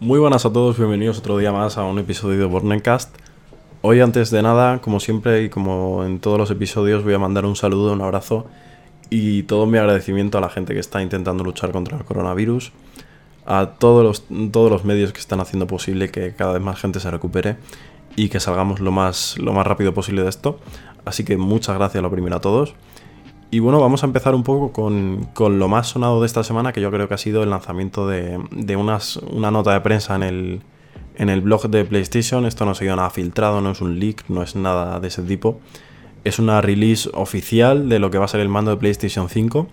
Muy buenas a todos, bienvenidos otro día más a un episodio de Bornencast. Hoy antes de nada, como siempre y como en todos los episodios, voy a mandar un saludo, un abrazo y todo mi agradecimiento a la gente que está intentando luchar contra el coronavirus, a todos los, todos los medios que están haciendo posible que cada vez más gente se recupere y que salgamos lo más, lo más rápido posible de esto. Así que muchas gracias lo primero a todos. Y bueno, vamos a empezar un poco con, lo más sonado de esta semana, que yo creo que ha sido el lanzamiento de, de unas, una nota de prensa en el, en el blog de PlayStation. Esto no ha sido nada filtrado, no es un leak, no es nada de ese tipo. Es una release oficial de lo que va a ser el mando de PlayStation 5.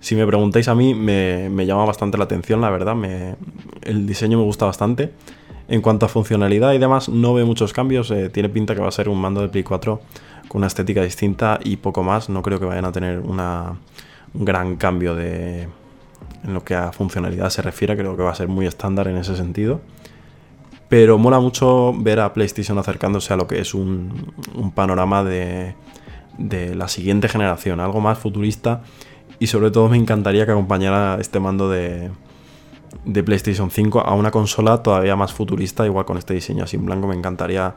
Si me preguntáis a mí, me, llama bastante la atención, la verdad. Me, el diseño me gusta bastante. En cuanto a funcionalidad y demás, no veo muchos cambios. Eh, tiene pinta que va a ser un mando de Play 4 con una estética distinta y poco más. No creo que vayan a tener un gran cambio de, en lo que a funcionalidad se refiere. Creo que va a ser muy estándar en ese sentido. Pero mola mucho ver a PlayStation acercándose a lo que es un, un panorama de, de, la siguiente generación, algo más futurista. Y sobre todo me encantaría que acompañara este mando de, de PlayStation 5 a una consola todavía más futurista, igual con este diseño así en blanco. Me encantaría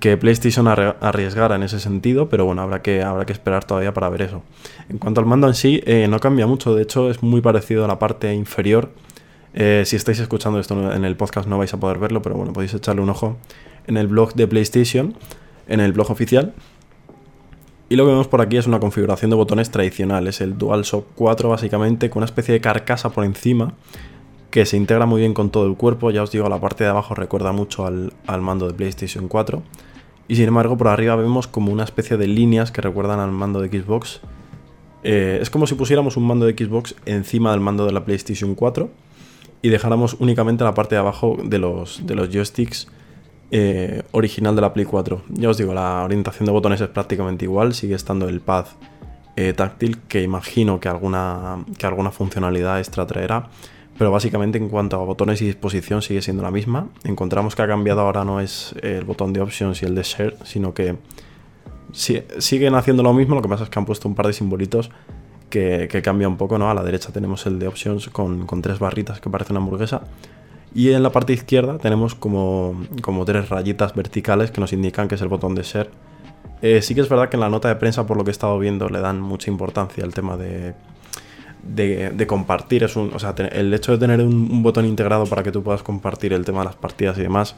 que PlayStation arriesgara en ese sentido, pero bueno, habrá que, habrá que esperar todavía para ver eso. En cuanto al mando en sí, eh, no cambia mucho, de hecho es muy parecido a la parte inferior. Eh, si estáis escuchando esto en el podcast no vais a poder verlo, pero bueno, podéis echarle un ojo en el blog de PlayStation, en el blog oficial. Y lo que vemos por aquí es una configuración de botones tradicional, es el DualShock 4 básicamente, con una especie de carcasa por encima que se integra muy bien con todo el cuerpo. Ya os digo, la parte de abajo recuerda mucho al, mando de PlayStation 4. Y sin embargo, por arriba vemos como una especie de líneas que recuerdan al mando de Xbox. Eh, es como si pusiéramos un mando de Xbox encima del mando de la PlayStation 4 y dejáramos únicamente la parte de abajo de los, de los joysticks eh, original de la Play 4. Ya os digo, la orientación de botones es prácticamente igual, sigue estando el pad eh, táctil que imagino que alguna, que alguna funcionalidad extra traerá pero básicamente en cuanto a botones y disposición sigue siendo la misma. Encontramos que ha cambiado ahora no es el botón de options y el de share, sino que siguen haciendo lo mismo, lo que pasa es que han puesto un par de simbolitos que, que cambia un poco, ¿no? A la derecha tenemos el de options con, tres barritas que parece una hamburguesa. Y en la parte izquierda tenemos como, tres rayitas verticales que nos indican que es el botón de share. Eh, sí que es verdad que en la nota de prensa, por lo que he estado viendo, le dan mucha importancia al tema de de, compartir. Es un, o sea, el hecho de tener un, botón integrado para que tú puedas compartir el tema de las partidas y demás,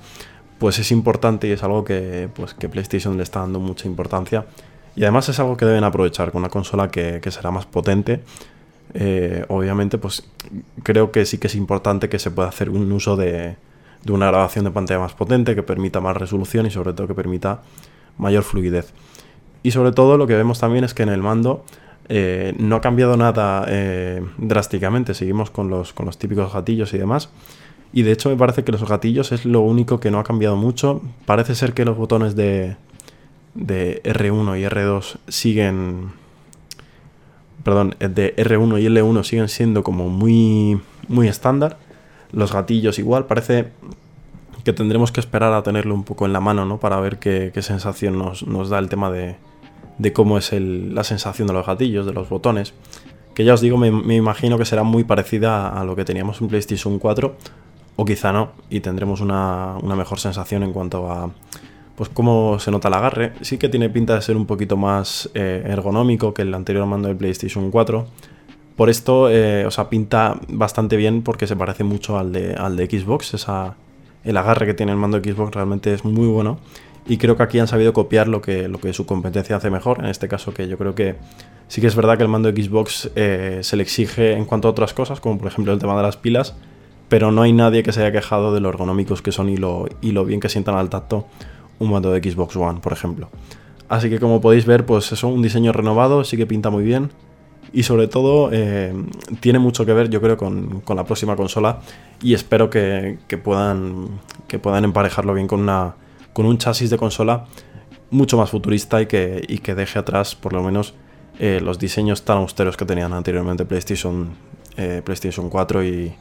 pues es importante y es algo que, pues, que PlayStation le está dando mucha importancia. Y además es algo que deben aprovechar con una consola que, será más potente. Eh, obviamente, pues creo que sí que es importante que se pueda hacer un uso de, de una grabación de pantalla más potente, que permita más resolución y sobre todo que permita mayor fluidez. Y sobre todo lo que vemos también es que en el mando eh, no ha cambiado nada eh, drásticamente, seguimos con los, con los típicos gatillos y demás. Y de hecho me parece que los gatillos es lo único que no ha cambiado mucho. Parece ser que los botones de, de R1 y R2 siguen... Perdón, de R1 y L1 siguen siendo como muy, muy estándar. Los gatillos igual, parece que tendremos que esperar a tenerlo un poco en la mano, ¿no? Para ver qué, qué sensación nos, nos da el tema de, de cómo es la sensación de los gatillos, de los botones. Que ya os digo, me, imagino que será muy parecida a lo que teníamos en PlayStation 4, o quizá no, y tendremos una, mejor sensación en cuanto a pues cómo se nota el agarre. Sí que tiene pinta de ser un poquito más eh, ergonómico que el anterior mando de PlayStation 4. Por esto, eh, o sea, pinta bastante bien porque se parece mucho al de, al de Xbox. Esa, el agarre que tiene el mando de Xbox realmente es muy bueno. Y creo que aquí han sabido copiar lo que, lo que su competencia hace mejor. En este caso, que yo creo que sí que es verdad que el mando de Xbox eh, se le exige en cuanto a otras cosas, como por ejemplo el tema de las pilas, pero no hay nadie que se haya quejado de lo ergonómicos que son y lo, y lo bien que sientan al tacto un mando de Xbox One, por ejemplo. Así que como podéis ver, pues eso, un diseño renovado, sí que pinta muy bien. Y sobre todo eh, tiene mucho que ver, yo creo, con, con la próxima consola. Y espero que, que, puedan, que puedan emparejarlo bien con una, con un chasis de consola mucho más futurista y que, que deje atrás por lo menos eh, los diseños tan austeros que tenían anteriormente PlayStation, eh, PlayStation 4 y,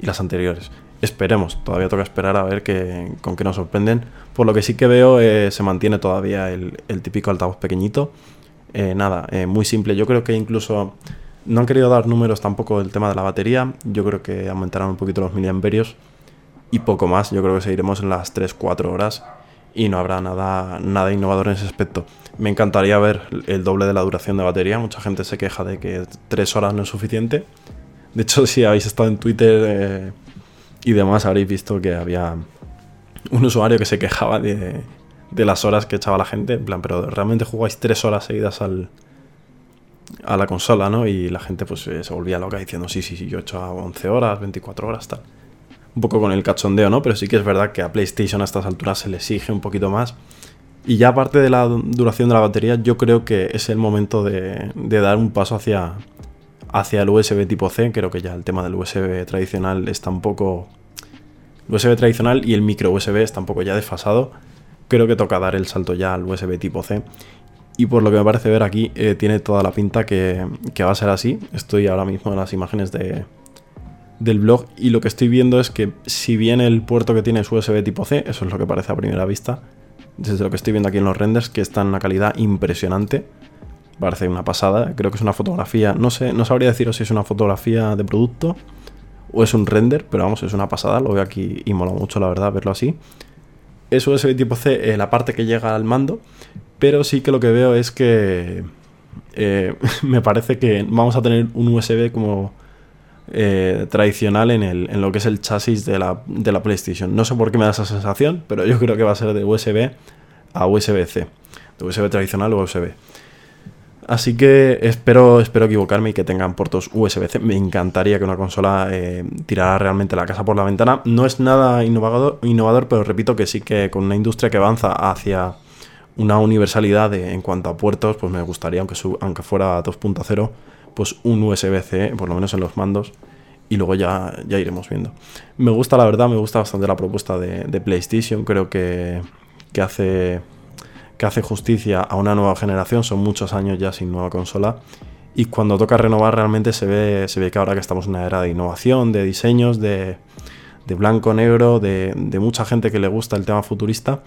las anteriores. Esperemos, todavía toca esperar a ver que, con qué nos sorprenden. Por lo que sí que veo, eh, se mantiene todavía el, típico altavoz pequeñito. nada, muy simple. Yo creo que incluso no han querido dar números tampoco del tema de la batería. Yo creo que aumentarán un poquito los miliamperios y poco más. Yo creo que seguiremos en las 3-4 horas y no habrá nada, nada innovador en ese aspecto. Me encantaría ver el doble de la duración de batería. Mucha gente se queja de que 3 horas no es suficiente. De hecho, si habéis estado en Twitter eh, y demás, habréis visto que había un usuario que se quejaba de, de las horas que echaba la gente. En plan, pero realmente jugáis 3 horas seguidas al, a la consola, ¿no? Y la gente pues eh, se volvía loca diciendo, sí, sí, sí, yo he hecho 11 horas, 24 horas, tal un poco con el cachondeo, ¿no? Pero sí que es verdad que a PlayStation a estas alturas se le exige un poquito más. Y ya aparte de la duración de la batería, yo creo que es el momento de, dar un paso hacia, hacia el USB tipo C. Creo que ya el tema del USB tradicional está un poco... USB tradicional y el micro USB está un poco ya desfasado. Creo que toca dar el salto ya al USB tipo C. Y por lo que me parece ver aquí, eh, tiene toda la pinta que va a ser así. Estoy ahora mismo en las imágenes de, del blog y lo que estoy viendo es que si bien el puerto que tiene es USB tipo C, eso es lo que parece a primera vista, desde lo que estoy viendo aquí en los renders, que está en una calidad impresionante, parece una pasada, creo que es una fotografía, no sé, no sabría deciros si es una fotografía de producto o es un render, pero vamos, es una pasada, lo veo aquí y mola mucho la verdad verlo así. Es USB tipo C eh, la parte que llega al mando, pero sí que lo que veo es que eh, me parece que vamos a tener un USB como eh, tradicional en, lo que es el chasis de la, PlayStation. No sé por qué me da esa sensación, pero yo creo que va a ser de USB a USB-C, de USB tradicional a USB. Así que espero, espero equivocarme y que tengan puertos USB-C. Me encantaría que una consola eh, tirara realmente la casa por la ventana. No es nada innovador, innovador, pero repito que sí que con una industria que avanza hacia una universalidad en cuanto a puertos, pues me gustaría, aunque fuera 2.0, pues un USB-C, por lo menos en los mandos, y luego ya, ya iremos viendo. Me gusta, la verdad, me gusta bastante la propuesta de, PlayStation, creo que, hace, que hace justicia a una nueva generación, son muchos años ya sin nueva consola, y cuando toca renovar realmente se ve, se ve que ahora que estamos en una era de innovación, de diseños, de, de blanco-negro, de, de mucha gente que le gusta el tema futurista,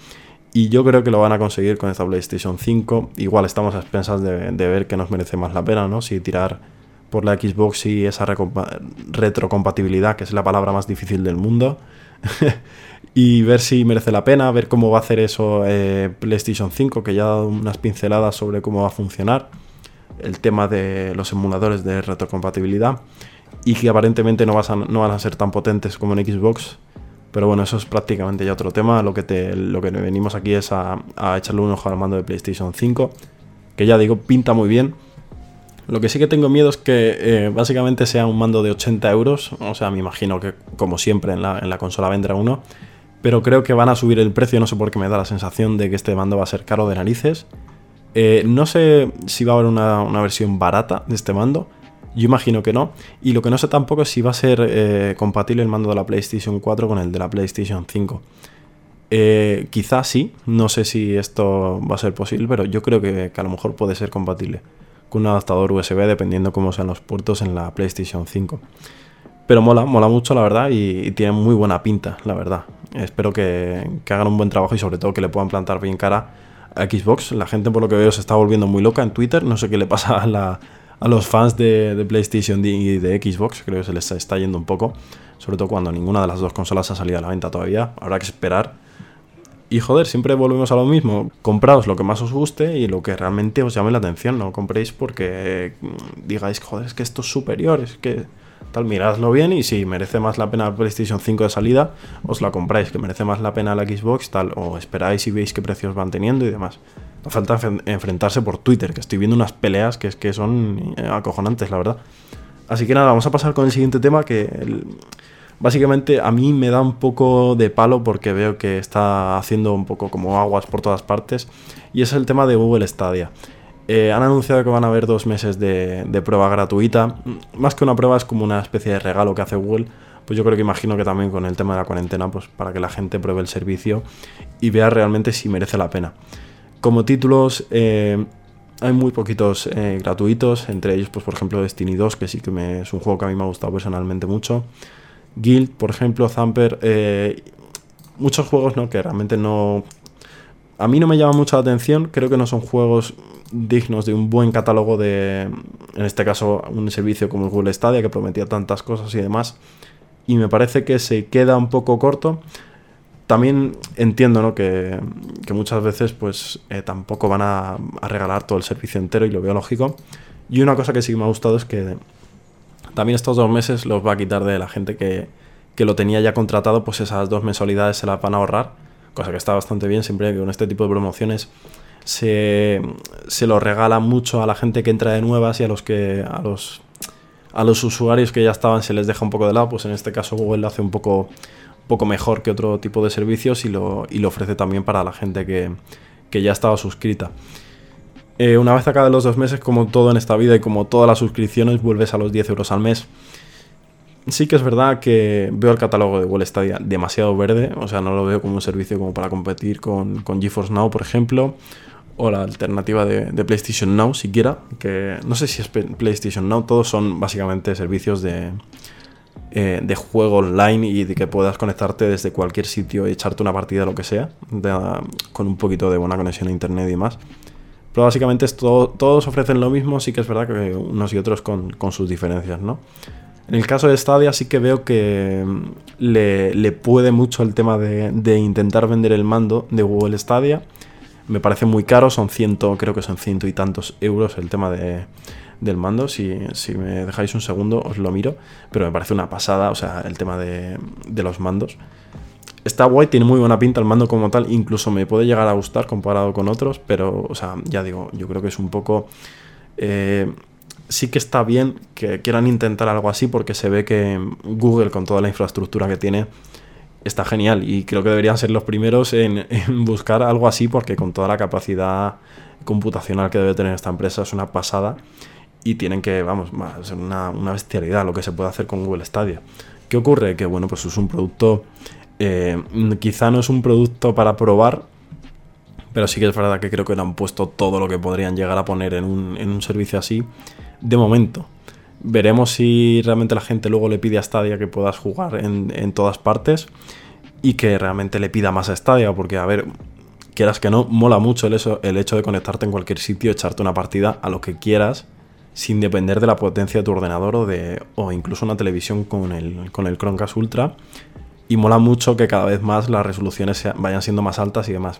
y yo creo que lo van a conseguir con esta PlayStation 5. Igual estamos a expensas de, ver que nos merece más la pena, ¿no? Si tirar por la Xbox y esa retrocompatibilidad, que es la palabra más difícil del mundo. y ver si merece la pena, ver cómo va a hacer eso eh, PlayStation 5, que ya ha dado unas pinceladas sobre cómo va a funcionar. El tema de los emuladores de retrocompatibilidad. Y que aparentemente no, no van a ser tan potentes como en Xbox pero bueno, eso es prácticamente ya otro tema. Lo que, te, lo que venimos aquí es a, echarle un ojo al mando de PlayStation 5, que ya digo, pinta muy bien. Lo que sí que tengo miedo es que eh, básicamente sea un mando de 80 euros. O sea, me imagino que como siempre en la, consola vendrá uno. Pero creo que van a subir el precio. No sé por qué me da la sensación de que este mando va a ser caro de narices. Eh, no sé si va a haber una, una, versión barata de este mando. Yo imagino que no. Y lo que no sé tampoco es si va a ser eh, compatible el mando de la PlayStation 4 con el de la PlayStation 5. Eh, quizás sí, no sé si esto va a ser posible, pero yo creo que, a lo mejor puede ser compatible con un adaptador USB dependiendo cómo sean los puertos en la PlayStation 5. Pero mola, mola mucho la verdad y, tiene muy buena pinta, la verdad. Espero que, que, hagan un buen trabajo y sobre todo que le puedan plantar bien cara a Xbox. La gente por lo que veo se está volviendo muy loca en Twitter, no sé qué le pasa a la, a los fans de, PlayStation y de Xbox, creo que se les está yendo un poco, sobre todo cuando ninguna de las dos consolas ha salido a la venta todavía, habrá que esperar. Y joder, siempre volvemos a lo mismo, compraos lo que más os guste y lo que realmente os llame la atención, no compréis porque mm, digáis, joder, es que esto es superior, es que miradlo bien y si merece más la pena la PlayStation 5 de salida, os la compráis, que merece más la pena la Xbox, tal, o esperáis y veis qué precios van teniendo y demás falta enfrentarse por Twitter, que estoy viendo unas peleas que, es que son eh, acojonantes, la verdad. Así que nada, vamos a pasar con el siguiente tema que básicamente a mí me da un poco de palo porque veo que está haciendo un poco como aguas por todas partes y es el tema de Google Stadia. Eh, han anunciado que van a haber dos meses de, prueba gratuita. Más que una prueba es como una especie de regalo que hace Google. Pues yo creo que imagino que también con el tema de la cuarentena, pues para que la gente pruebe el servicio y vea realmente si merece la pena. Como títulos, eh, hay muy poquitos eh, gratuitos, entre ellos, pues por ejemplo, Destiny 2, que sí que es un juego que a mí me ha gustado personalmente mucho. Guild, por ejemplo, Zamper, muchos juegos ¿no? que realmente no... A mí no me llama mucho la atención, creo que no son juegos dignos de un buen catálogo de, en este caso, un servicio como Google Stadia, que prometía tantas cosas y demás. y me parece que se queda un poco corto. También entiendo ¿no? que, muchas veces pues eh, tampoco van a, regalar todo el servicio entero y lo veo lógico. Y una cosa que sí me ha gustado es que también estos dos meses los va a quitar de la gente que, que lo tenía ya contratado, pues esas dos mensualidades se las van a ahorrar, cosa que está bastante bien, siempre que con este tipo de promociones se, se lo regala mucho a la gente que entra de nuevas y a los que a los a los usuarios que ya estaban se les deja un poco de lado, pues en este caso Google lo hace un poco, poco mejor que otro tipo de servicios y lo, y lo ofrece también para la gente que, que ya estaba suscrita. Eh, una vez acá de los dos meses, como todo en esta vida y como todas las suscripciones, vuelves a los 10 euros al mes. Sí que es verdad que veo el catálogo de Google Stadia demasiado verde, o sea, no lo veo como un servicio como para competir con, con GeForce Now, por ejemplo, o la alternativa de, PlayStation Now siquiera, que no sé si es PlayStation Now, todos son básicamente servicios de, eh, de juego online y de que puedas conectarte desde cualquier sitio y echarte una partida, lo que sea, con un poquito de buena conexión a internet y demás. Pero básicamente todos ofrecen lo mismo, sí que es verdad que unos y otros con, sus diferencias, ¿no? En el caso de Stadia sí que veo que mm, le, puede mucho el tema de, de intentar vender el mando de Google Stadia me parece muy caro, son ciento, creo que son ciento y tantos euros el tema de, del mando. Si, si, me dejáis un segundo, os lo miro. Pero me parece una pasada, o sea, el tema de, de los mandos. Está guay, tiene muy buena pinta el mando como tal. Incluso me puede llegar a gustar comparado con otros. Pero, o sea, ya digo, yo creo que es un poco. Eh, sí que está bien que quieran intentar algo así porque se ve que Google, con toda la infraestructura que tiene, está genial y creo que deberían ser los primeros en, buscar algo así porque con toda la capacidad computacional que debe tener esta empresa es una pasada y tienen que, vamos, ser una, bestialidad lo que se puede hacer con Google Stadia. ¿Qué ocurre? Que bueno, pues es un producto, eh, quizá no es un producto para probar, pero sí que es verdad que creo que le han puesto todo lo que podrían llegar a poner en un, en un servicio así de momento. Veremos si realmente la gente luego le pide a Stadia que puedas jugar en, todas partes y que realmente le pida más a Stadia, porque a ver, quieras que no, mola mucho el, eso, el hecho de conectarte en cualquier sitio, echarte una partida a lo que quieras, sin depender de la potencia de tu ordenador o, de, o incluso una televisión con el, con el Chromecast Ultra. Y mola mucho que cada vez más las resoluciones vayan siendo más altas y demás.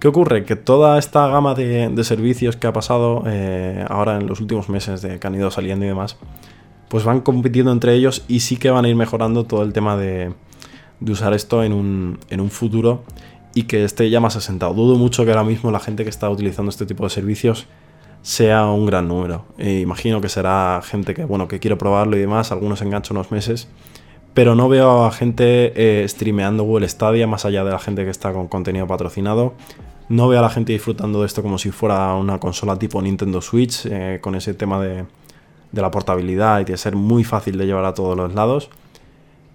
¿Qué ocurre? Que toda esta gama de, servicios que ha pasado eh, ahora en los últimos meses de que han ido saliendo y demás, pues van compitiendo entre ellos y sí que van a ir mejorando todo el tema de, usar esto en un, en un, futuro y que esté ya más asentado. Dudo mucho que ahora mismo la gente que está utilizando este tipo de servicios sea un gran número. E imagino que será gente que, bueno, que quiere probarlo y demás, algunos enganchan unos meses, pero no veo a gente eh, streameando Google Stadia más allá de la gente que está con contenido patrocinado no veo a la gente disfrutando de esto como si fuera una consola tipo Nintendo Switch, eh, con ese tema de, la portabilidad y de ser muy fácil de llevar a todos los lados.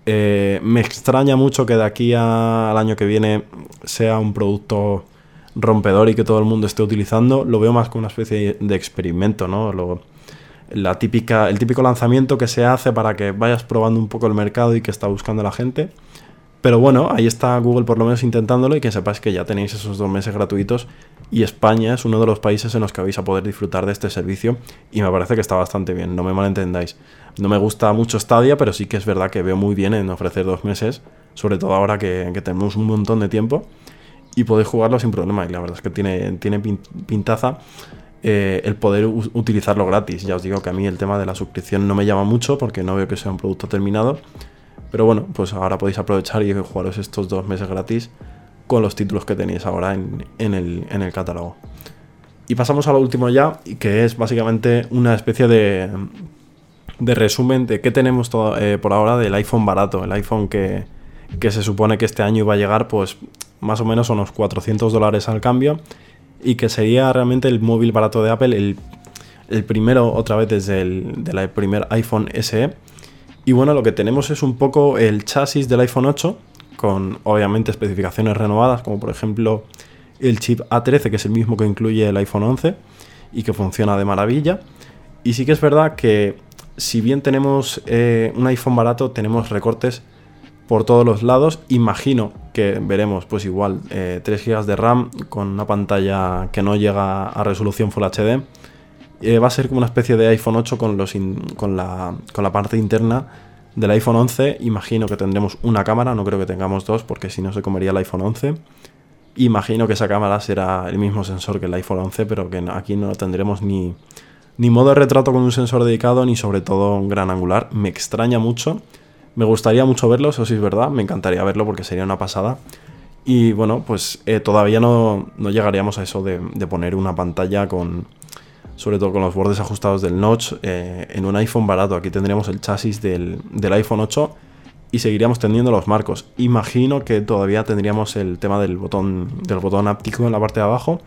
Eh, me extraña mucho que de aquí al año que viene sea un producto rompedor y que todo el mundo esté utilizando. Lo veo más como una especie de experimento, ¿no? la típica, el típico lanzamiento que se hace para que vayas probando un poco el mercado y que está buscando la gente. Pero bueno, ahí está Google por lo menos intentándolo y que sepáis que ya tenéis esos dos meses gratuitos y España es uno de los países en los que vais a poder disfrutar de este servicio y me parece que está bastante bien, no me malentendáis. No me gusta mucho Stadia, pero sí que es verdad que veo muy bien en ofrecer dos meses, sobre todo ahora que, tenemos un montón de tiempo y podéis jugarlo sin problema y la verdad es que tiene, tiene pintaza. Eh, el poder utilizarlo gratis. Ya os digo que a mí el tema de la suscripción no me llama mucho porque no veo que sea un producto terminado pero bueno, pues ahora podéis aprovechar y jugaros estos dos meses gratis con los títulos que tenéis ahora en, el, catálogo. Y pasamos a lo último ya, que es básicamente una especie de, de resumen de qué tenemos eh, por ahora del iPhone barato, el iPhone que, se supone que este año iba a llegar pues más o menos unos 400 dólares al cambio y que sería realmente el móvil barato de Apple, el, el primero otra vez desde el del primer iPhone SE y bueno, lo que tenemos es un poco el chasis del iPhone 8, con obviamente especificaciones renovadas, como por ejemplo el chip A13, que es el mismo que incluye el iPhone 11 y que funciona de maravilla. Y sí que es verdad que si bien tenemos eh, un iPhone barato, tenemos recortes por todos los lados. Imagino que veremos pues igual 3 eh, GB de RAM con una pantalla que no llega a resolución Full HD eh, va a ser como una especie de iPhone 8 con, los con, la, con la parte interna del iPhone 11 imagino que tendremos una cámara, no creo que tengamos dos porque si no se comería el iPhone 11. Imagino que esa cámara será el mismo sensor que el iPhone 11, pero que aquí no tendremos ni, ni modo de retrato con un sensor dedicado, ni sobre todo un gran angular. Me extraña mucho. Me gustaría mucho verlo, eso sí es verdad. Me encantaría verlo porque sería una pasada. Y bueno, pues eh, todavía no, llegaríamos a eso de, poner una pantalla con, sobre todo con los bordes ajustados del notch, eh, en un iPhone barato. Aquí tendríamos el chasis del, del iPhone 8 y seguiríamos teniendo los marcos. Imagino que todavía tendríamos el tema del botón, del botón áptico en la parte de abajo.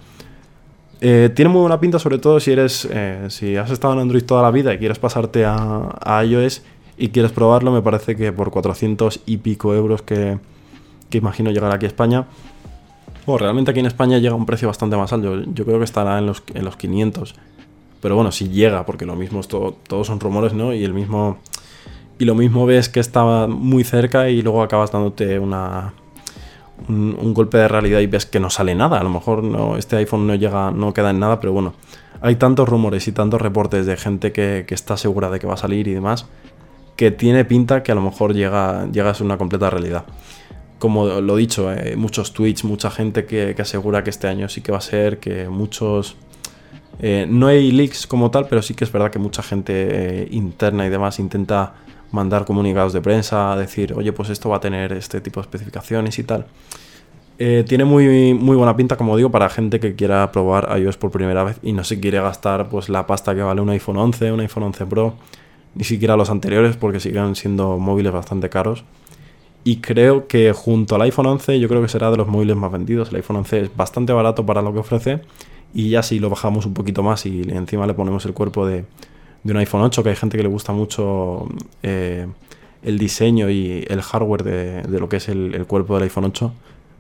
Eh, tiene muy buena pinta, sobre todo si eres. Eh, si has estado en Android toda la vida y quieres pasarte a, iOS y quieres probarlo, me parece que por 400 y pico euros que, que imagino llegar aquí a España. o realmente aquí en España llega a un precio bastante más alto. Yo, creo que estará en los, en los 500. Pero bueno, si llega, porque lo mismo todo, todos son rumores, ¿no? Y el mismo y lo mismo ves que estaba muy cerca y luego acabas dándote una, un, golpe de realidad y ves que no sale nada. A lo mejor no, este iPhone no llega, no queda en nada, pero bueno, hay tantos rumores y tantos reportes de gente que, está segura de que va a salir y demás, que tiene pinta que a lo mejor llega, a ser una completa realidad. Como lo dicho, eh, muchos tweets, mucha gente que, asegura que este año sí que va a ser, que muchos... Eh, no hay leaks como tal, pero sí que es verdad que mucha gente eh, interna y demás intenta mandar comunicados de prensa, decir, oye, pues esto va a tener este tipo de especificaciones y tal. Eh, tiene muy, muy buena pinta, como digo, para gente que quiera probar iOS por primera vez y no se quiere gastar pues la pasta que vale un iPhone 11, un iPhone 11 Pro, ni siquiera los anteriores porque siguen siendo móviles bastante caros. Y creo que junto al iPhone 11 yo creo que será de los móviles más vendidos. El iPhone 11 es bastante barato para lo que ofrece y ya si lo bajamos un poquito más y encima le ponemos el cuerpo de, de un iPhone 8, que hay gente que le gusta mucho eh, el diseño y el hardware de, lo que es el, cuerpo del iPhone 8,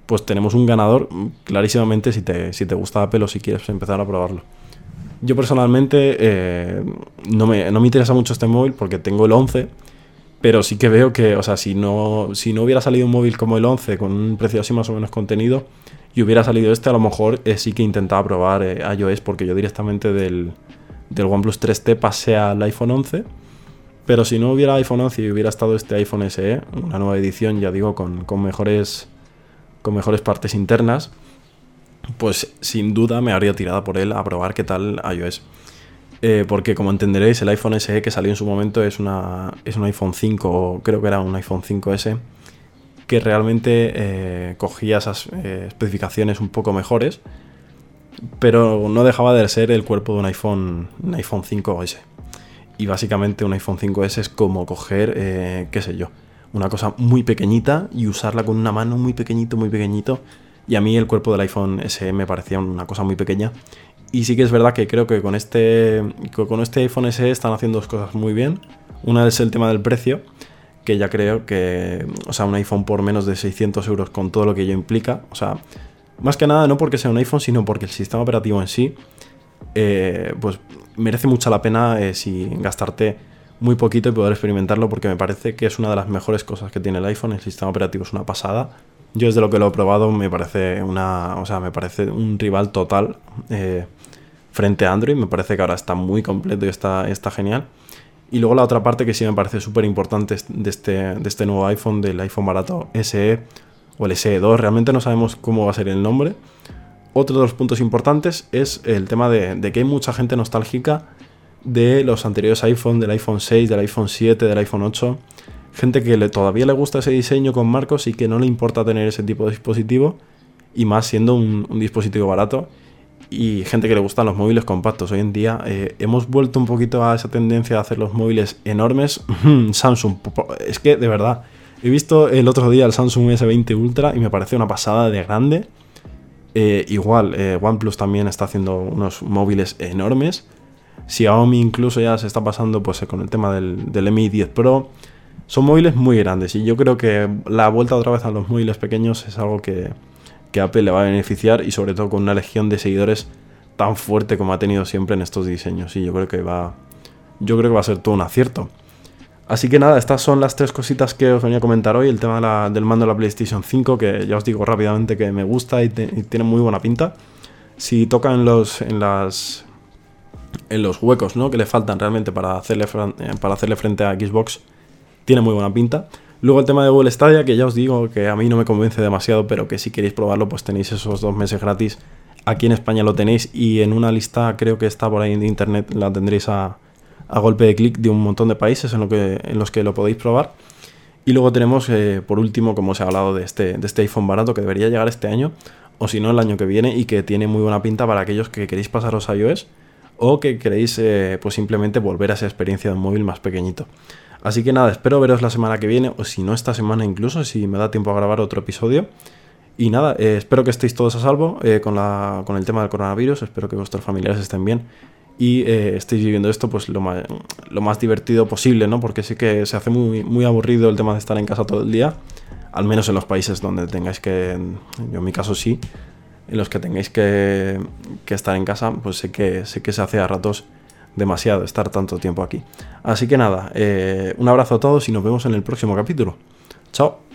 pues tenemos un ganador clarísimamente si te, si te gusta Apple o si quieres empezar a probarlo. Yo personalmente eh, no, me, no, me, interesa mucho este móvil porque tengo el 11, pero sí que veo que, o sea, si no, si no hubiera salido un móvil como el 11 con un precio así más o menos contenido y hubiera salido este, a lo mejor eh, sí que intentaba probar iOS porque yo directamente del, del OnePlus 3T pasé al iPhone 11. Pero si no hubiera iPhone 11 y hubiera estado este iPhone SE, una nueva edición, ya digo, con, mejores, con mejores partes internas, pues sin duda me habría tirado por él a probar qué tal iOS. Eh, porque como entenderéis, el iPhone SE que salió en su momento es, una, es un iPhone 5, creo que era un iPhone 5S, que realmente eh, cogía esas eh, especificaciones un poco mejores pero no dejaba de ser el cuerpo de un iPhone, un iPhone 5S. Y básicamente un iPhone 5S es como coger, eh, qué sé yo, una cosa muy pequeñita y usarla con una mano muy pequeñito, muy pequeñito. Y a mí el cuerpo del iPhone SE me parecía una cosa muy pequeña. Y sí que es verdad que creo que con este, con este iPhone SE están haciendo dos cosas muy bien. Una es el tema del precio, que ya creo que, o sea, un iPhone por menos de 600 euros con todo lo que ello implica, o sea, más que nada no porque sea un iPhone, sino porque el sistema operativo en sí, eh, pues merece mucha la pena eh, si gastarte muy poquito y poder experimentarlo porque me parece que es una de las mejores cosas que tiene el iPhone. El sistema operativo es una pasada. Yo desde lo que lo he probado me parece una, o sea, me parece un rival total eh, frente a Android. Me parece que ahora está muy completo y está, está genial. Y luego la otra parte que sí me parece súper importante de este, de este nuevo iPhone, del iPhone barato SE, o el SE2, realmente no sabemos cómo va a ser el nombre. Otro de los puntos importantes es el tema de, que hay mucha gente nostálgica de los anteriores iPhone, del iPhone 6, del iPhone 7, del iPhone 8. Gente que todavía le gusta ese diseño con marcos y que no le importa tener ese tipo de dispositivo. Y más siendo un, dispositivo barato. Y gente que le gustan los móviles compactos. Hoy en día eh, hemos vuelto un poquito a esa tendencia de hacer los móviles enormes. Samsung, es que de verdad, He visto el otro día el Samsung S20 Ultra y me parece una pasada de grande. Eh, igual, eh, OnePlus también está haciendo unos móviles enormes. Xiaomi incluso ya se está pasando pues, con el tema del, del Mi 10 Pro. Son móviles muy grandes y yo creo que la vuelta otra vez a los móviles pequeños es algo que, que Apple le va a beneficiar y sobre todo con una legión de seguidores tan fuerte como ha tenido siempre en estos diseños. Y yo creo que va, yo creo que va a ser todo un acierto. Así que nada, estas son las tres cositas que os venía a comentar hoy. El tema del mando de la PlayStation 5, que ya os digo rápidamente que me gusta y, tiene muy buena pinta. Si toca en los, en las, en los huecos ¿no? que le faltan realmente para hacerle, eh, para hacerle frente a Xbox, tiene muy buena pinta. Luego el tema de Google Stadia, que ya os digo que a mí no me convence demasiado, pero que si queréis probarlo, pues tenéis esos dos meses gratis. Aquí en España lo tenéis y en una lista, creo que está por ahí en internet, la tendréis a, golpe de clic de un montón de países en, que, en los que lo podéis probar. Y luego tenemos, eh, por último, como os he hablado de este, de este iPhone barato que debería llegar este año, o si no, el año que viene, y que tiene muy buena pinta para aquellos que queréis pasaros a iOS o que queréis eh, pues simplemente volver a esa experiencia de un móvil más pequeñito. Así que nada, espero veros la semana que viene, o si no esta semana incluso, si me da tiempo a grabar otro episodio. Y nada, eh, espero que estéis todos a salvo eh, con, la, con el tema del coronavirus, espero que vuestros familiares estén bien y estéis viviendo esto pues lo más, lo más divertido posible, ¿no? Porque sí que se hace muy, muy aburrido el tema de estar en casa todo el día, al menos en los países donde tengáis que, yo en mi caso sí, en los que tengáis que, estar en casa, pues sé que, sé que se hace a ratos demasiado estar tanto tiempo aquí. Así que nada, eh, un abrazo a todos y nos vemos en el próximo capítulo. Chao.